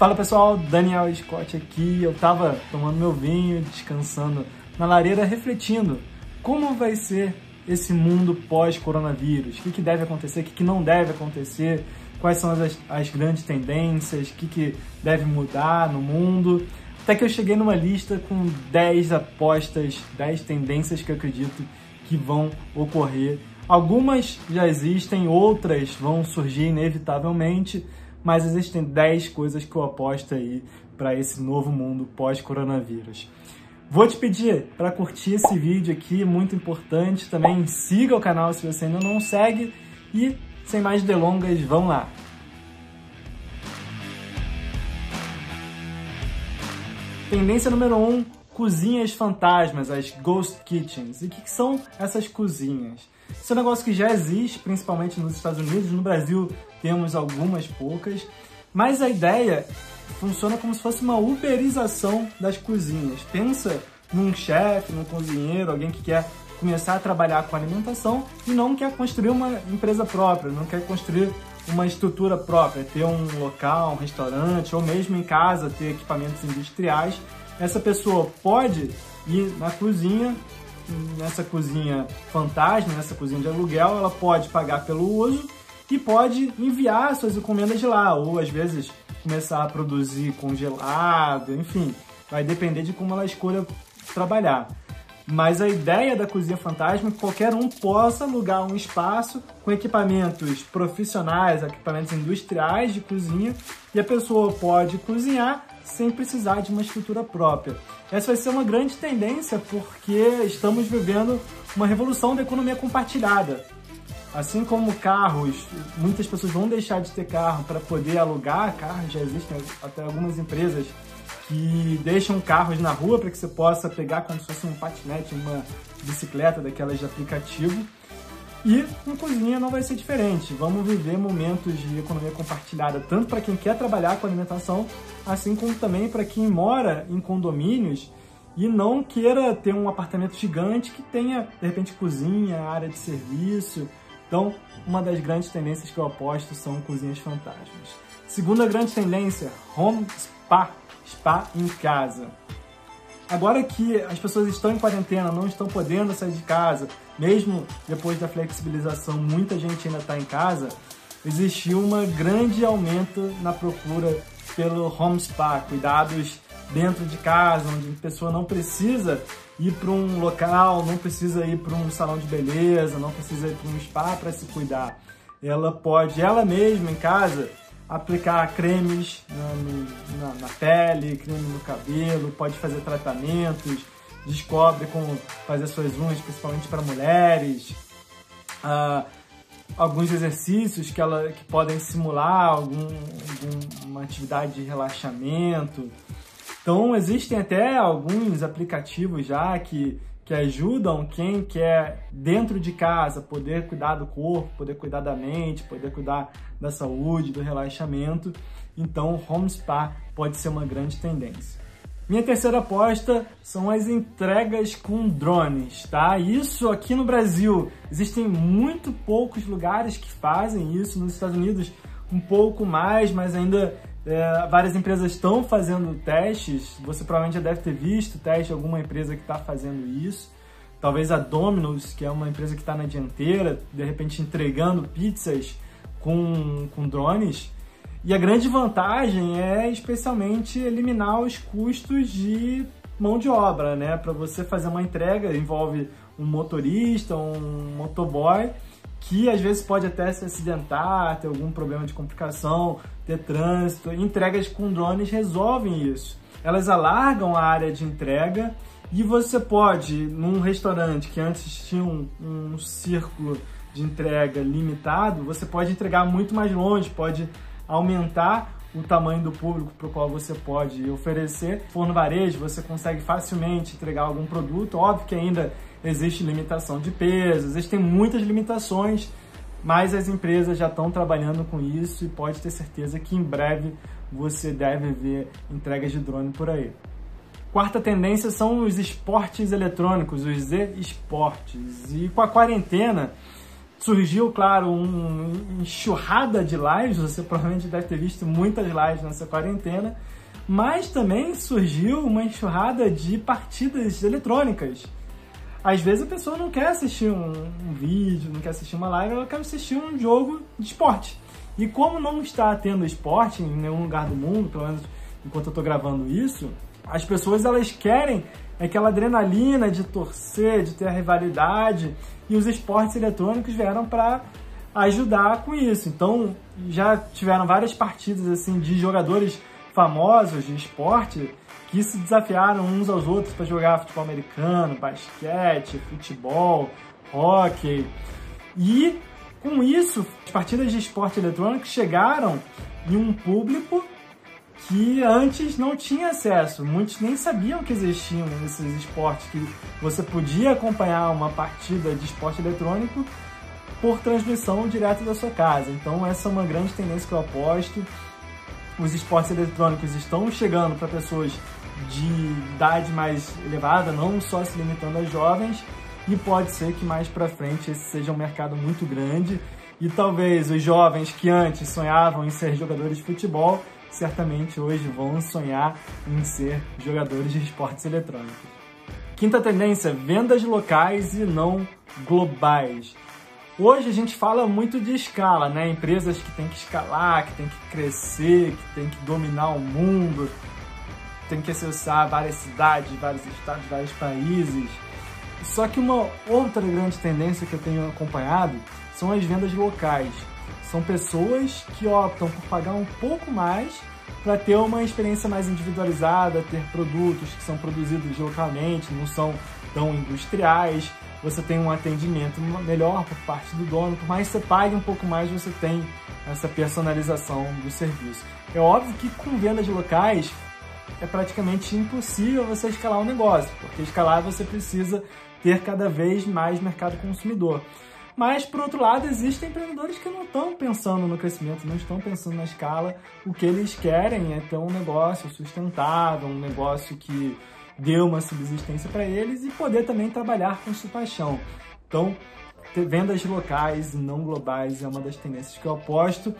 Fala pessoal, Daniel Scott aqui. Eu tava tomando meu vinho, descansando na lareira, refletindo como vai ser esse mundo pós-coronavírus, o que, que, deve acontecer, o que, que, não deve acontecer, quais são as, as grandes tendências, o que, que deve mudar no mundo. Até que eu cheguei numa lista com 10 apostas, 10 tendências que eu acredito que vão ocorrer. Algumas já existem, outras vão surgir inevitavelmente mas existem 10 coisas que eu aposto aí para esse novo mundo pós-coronavírus. Vou te pedir para curtir esse vídeo aqui, muito importante. Também siga o canal se você ainda não segue. E, sem mais delongas, vamos lá! Tendência número 1, um, cozinhas fantasmas, as ghost kitchens. E o que, que são essas cozinhas? Isso é um negócio que já existe, principalmente nos Estados Unidos. No Brasil temos algumas poucas. Mas a ideia funciona como se fosse uma uberização das cozinhas. Pensa num chefe, num cozinheiro, alguém que quer começar a trabalhar com alimentação e não quer construir uma empresa própria, não quer construir uma estrutura própria, ter um local, um restaurante ou mesmo em casa ter equipamentos industriais. Essa pessoa pode ir na cozinha, nessa cozinha fantasma, nessa cozinha de aluguel, ela pode pagar pelo uso e pode enviar suas encomendas de lá, ou às vezes começar a produzir congelado, enfim, vai depender de como ela escolha trabalhar. Mas a ideia da cozinha fantasma é que qualquer um possa alugar um espaço com equipamentos profissionais, equipamentos industriais de cozinha, e a pessoa pode cozinhar sem precisar de uma estrutura própria. Essa vai ser uma grande tendência porque estamos vivendo uma revolução da economia compartilhada. Assim como carros, muitas pessoas vão deixar de ter carro para poder alugar carros, já existem até algumas empresas que deixam carros na rua para que você possa pegar como se fosse um patinete, uma bicicleta daquelas de aplicativo e com cozinha não vai ser diferente. Vamos viver momentos de economia compartilhada, tanto para quem quer trabalhar com alimentação, assim como também para quem mora em condomínios e não queira ter um apartamento gigante que tenha, de repente, cozinha, área de serviço. Então, uma das grandes tendências que eu aposto são cozinhas fantasmas. Segunda grande tendência, home spa, spa em casa. Agora que as pessoas estão em quarentena, não estão podendo sair de casa, mesmo depois da flexibilização, muita gente ainda está em casa, existiu um grande aumento na procura pelo home spa, cuidados dentro de casa, onde a pessoa não precisa ir para um local, não precisa ir para um salão de beleza, não precisa ir para um spa para se cuidar. Ela pode, ela mesma em casa, aplicar cremes na, na, na, pele, creme no cabelo, pode fazer tratamentos, descobre como fazer suas unhas, principalmente para mulheres. Ah, alguns exercícios que, ela, que podem simular algum, alguma atividade de relaxamento. Então, existem até alguns aplicativos já que que ajudam quem quer, dentro de casa, poder cuidar do corpo, poder cuidar da mente, poder cuidar da saúde, do relaxamento. Então, home spa pode ser uma grande tendência. Minha terceira aposta são as entregas com drones, tá? Isso aqui no Brasil, existem muito poucos lugares que fazem isso. Nos Estados Unidos, um pouco mais, mas ainda é, várias empresas estão fazendo testes, você provavelmente já deve ter visto teste de alguma empresa que está fazendo isso. Talvez a Domino's, que é uma empresa que está na dianteira, de repente entregando pizzas com, com drones. E a grande vantagem é especialmente eliminar os custos de mão de obra, né? Para você fazer uma entrega envolve um motorista, um motoboy que às vezes pode até se acidentar, ter algum problema de complicação, ter trânsito. Entregas com drones resolvem isso. Elas alargam a área de entrega e você pode, num restaurante que antes tinha um, um círculo de entrega limitado, você pode entregar muito mais longe, pode aumentar o tamanho do público para o qual você pode oferecer. For no varejo, você consegue facilmente entregar algum produto. Óbvio que ainda existe limitação de peso, existem muitas limitações, mas as empresas já estão trabalhando com isso e pode ter certeza que em breve você deve ver entregas de drone por aí. Quarta tendência são os esportes eletrônicos, os e-esportes. E com a quarentena, Surgiu, claro, uma enxurrada de lives, você provavelmente deve ter visto muitas lives nessa quarentena, mas também surgiu uma enxurrada de partidas eletrônicas. Às vezes a pessoa não quer assistir um, um vídeo, não quer assistir uma live, ela quer assistir um jogo de esporte. E como não está tendo esporte em nenhum lugar do mundo, pelo menos enquanto eu estou gravando isso, as pessoas elas querem aquela adrenalina de torcer, de ter a rivalidade, e os esportes eletrônicos vieram para ajudar com isso. Então, já tiveram várias partidas assim de jogadores famosos de esporte que se desafiaram uns aos outros para jogar futebol americano, basquete, futebol, hockey. E com isso, as partidas de esporte eletrônico chegaram em um público que antes não tinha acesso. Muitos nem sabiam que existiam esses esportes, que você podia acompanhar uma partida de esporte eletrônico por transmissão direto da sua casa. Então essa é uma grande tendência que eu aposto. Os esportes eletrônicos estão chegando para pessoas de idade mais elevada, não só se limitando a jovens, e pode ser que mais para frente esse seja um mercado muito grande e talvez os jovens que antes sonhavam em ser jogadores de futebol certamente hoje vão sonhar em ser jogadores de esportes eletrônicos. Quinta tendência: vendas locais e não globais. Hoje a gente fala muito de escala, né? Empresas que têm que escalar, que têm que crescer, que têm que dominar o mundo, tem que acessar várias cidades, vários estados, vários países. Só que uma outra grande tendência que eu tenho acompanhado são as vendas locais. São pessoas que optam por pagar um pouco mais para ter uma experiência mais individualizada, ter produtos que são produzidos localmente, não são tão industriais. Você tem um atendimento melhor por parte do dono, por mais que você pague um pouco mais, você tem essa personalização do serviço. É óbvio que com vendas locais é praticamente impossível você escalar um negócio, porque escalar você precisa ter cada vez mais mercado consumidor. Mas, por outro lado, existem empreendedores que não estão pensando no crescimento, não estão pensando na escala. O que eles querem é ter um negócio sustentável, um negócio que dê uma subsistência para eles e poder também trabalhar com sua paixão. Então, vendas locais e não globais é uma das tendências que eu aposto.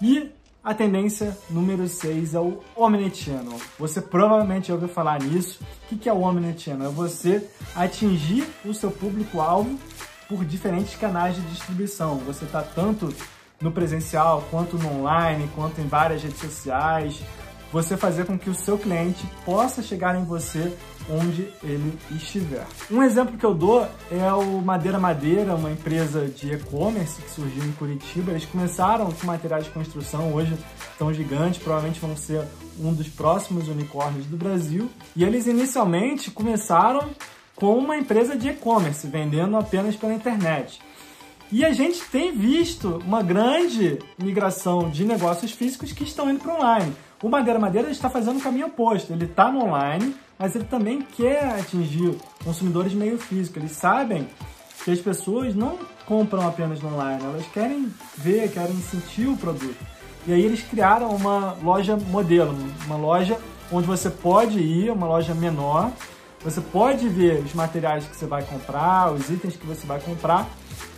E a tendência número 6 é o Omnichannel. Você provavelmente ouviu falar nisso. O que é o Omnichannel? É você atingir o seu público-alvo por diferentes canais de distribuição. Você está tanto no presencial, quanto no online, quanto em várias redes sociais. Você fazer com que o seu cliente possa chegar em você onde ele estiver. Um exemplo que eu dou é o Madeira Madeira, uma empresa de e-commerce que surgiu em Curitiba. Eles começaram com materiais de construção, hoje estão gigantes, provavelmente vão ser um dos próximos unicórnios do Brasil. E eles inicialmente começaram com uma empresa de e-commerce, vendendo apenas pela internet. E a gente tem visto uma grande migração de negócios físicos que estão indo para online. O Madeira Madeira está fazendo o caminho oposto. Ele está no online, mas ele também quer atingir consumidores meio físico. Eles sabem que as pessoas não compram apenas no online, elas querem ver, querem sentir o produto. E aí eles criaram uma loja modelo, uma loja onde você pode ir, uma loja menor, você pode ver os materiais que você vai comprar, os itens que você vai comprar,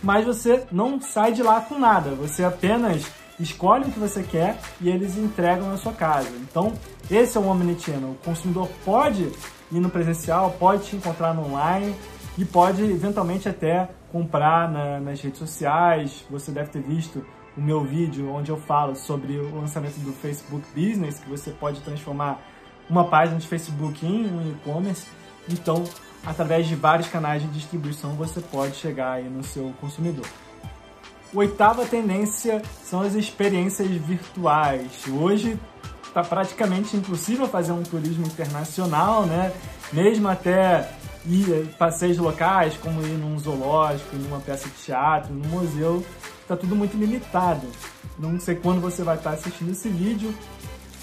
mas você não sai de lá com nada. Você apenas escolhe o que você quer e eles entregam na sua casa. Então, esse é o Omnichannel. O consumidor pode ir no presencial, pode te encontrar no online e pode eventualmente até comprar na, nas redes sociais. Você deve ter visto o meu vídeo onde eu falo sobre o lançamento do Facebook Business, que você pode transformar uma página de Facebook em um e-commerce. Então, através de vários canais de distribuição, você pode chegar aí no seu consumidor. Oitava tendência são as experiências virtuais. Hoje está praticamente impossível fazer um turismo internacional, né? Mesmo até ir passeios locais, como ir num zoológico, numa peça de teatro, num museu, está tudo muito limitado. Não sei quando você vai estar assistindo esse vídeo,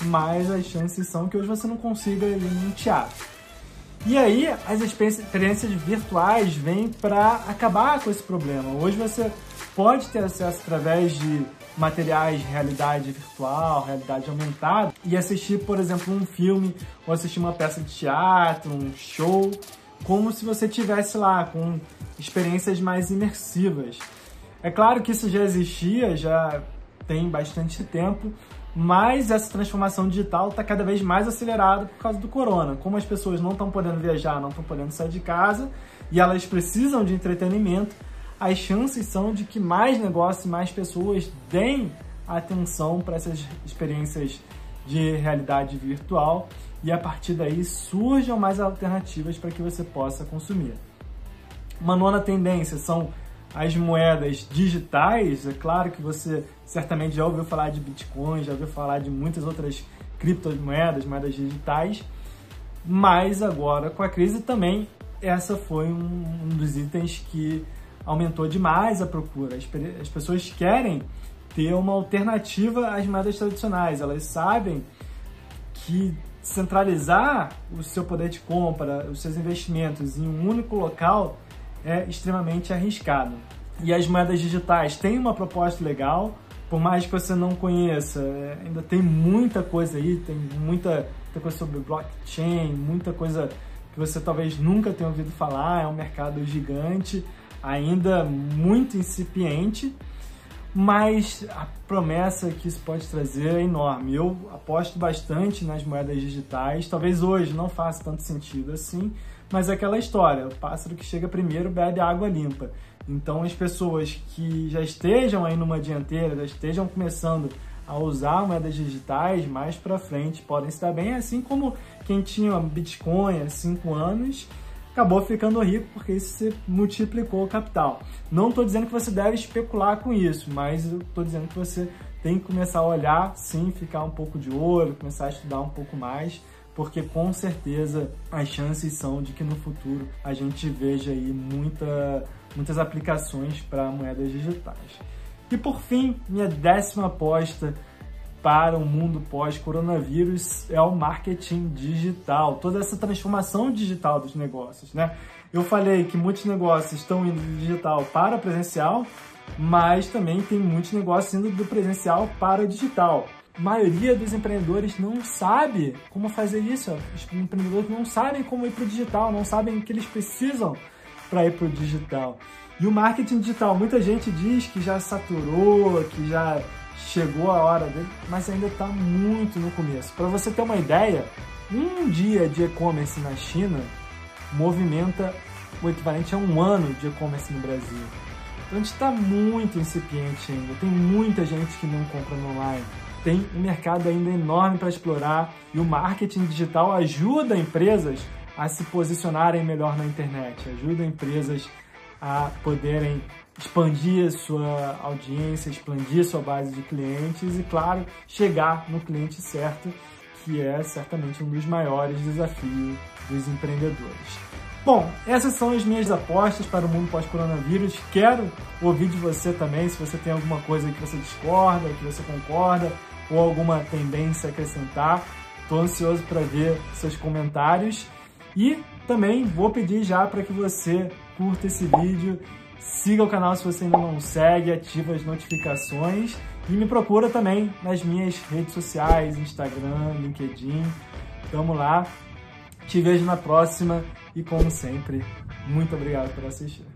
mas as chances são que hoje você não consiga ir num teatro. E aí, as experiências virtuais vêm para acabar com esse problema. Hoje você pode ter acesso através de materiais de realidade virtual, realidade aumentada, e assistir, por exemplo, um filme ou assistir uma peça de teatro, um show, como se você tivesse lá com experiências mais imersivas. É claro que isso já existia, já tem bastante tempo, mas essa transformação digital está cada vez mais acelerada por causa do corona. Como as pessoas não estão podendo viajar, não estão podendo sair de casa e elas precisam de entretenimento, as chances são de que mais negócios e mais pessoas deem atenção para essas experiências de realidade virtual e a partir daí surjam mais alternativas para que você possa consumir. Uma nona tendência são as moedas digitais. É claro que você certamente já ouviu falar de Bitcoin, já ouviu falar de muitas outras criptomoedas, moedas digitais, mas agora com a crise também essa foi um, um dos itens que aumentou demais a procura. As, as pessoas querem ter uma alternativa às moedas tradicionais. Elas sabem que centralizar o seu poder de compra, os seus investimentos em um único local é extremamente arriscado. E as moedas digitais têm uma proposta legal, por mais que você não conheça, é, ainda tem muita coisa aí, tem muita, muita coisa sobre blockchain, muita coisa que você talvez nunca tenha ouvido falar, é um mercado gigante, ainda muito incipiente, mas a promessa que isso pode trazer é enorme. Eu aposto bastante nas moedas digitais, talvez hoje não faça tanto sentido assim, mas é aquela história, o pássaro que chega primeiro bebe água limpa. Então as pessoas que já estejam aí numa dianteira, já estejam começando a usar moedas digitais mais para frente podem se dar bem, assim como quem tinha Bitcoin há 5 anos acabou ficando rico porque isso se multiplicou o capital. Não estou dizendo que você deve especular com isso, mas estou dizendo que você tem que começar a olhar, sim, ficar um pouco de olho, começar a estudar um pouco mais, porque com certeza as chances são de que no futuro a gente veja aí muita, muitas aplicações para moedas digitais. E por fim, minha décima aposta para o mundo pós-coronavírus é o marketing digital, toda essa transformação digital dos negócios, né? Eu falei que muitos negócios estão indo do digital para presencial, mas também tem muitos negócios indo do presencial para o digital. A maioria dos empreendedores não sabe como fazer isso. Os empreendedores não sabem como ir para o digital, não sabem o que eles precisam para ir para o digital. E o marketing digital, muita gente diz que já saturou, que já chegou a hora dele, mas ainda está muito no começo. Para você ter uma ideia, um dia de e-commerce na China movimenta o equivalente a um ano de e-commerce no Brasil. Então a gente está muito incipiente ainda, tem muita gente que não compra online, tem um mercado ainda enorme para explorar e o marketing digital ajuda empresas a se posicionarem melhor na internet, ajuda empresas a poderem expandir sua audiência, expandir sua base de clientes e, claro, chegar no cliente certo, que é certamente um dos maiores desafios dos empreendedores. Bom, essas são as minhas apostas para o mundo pós-coronavírus. Quero ouvir de você também, se você tem alguma coisa que você discorda, que você concorda, ou alguma tendência a acrescentar. Estou ansioso para ver seus comentários. E também vou pedir já para que você curta esse vídeo Siga o canal se você ainda não segue, ativa as notificações e me procura também nas minhas redes sociais, Instagram, LinkedIn. Tamo lá. Te vejo na próxima e como sempre, muito obrigado por assistir.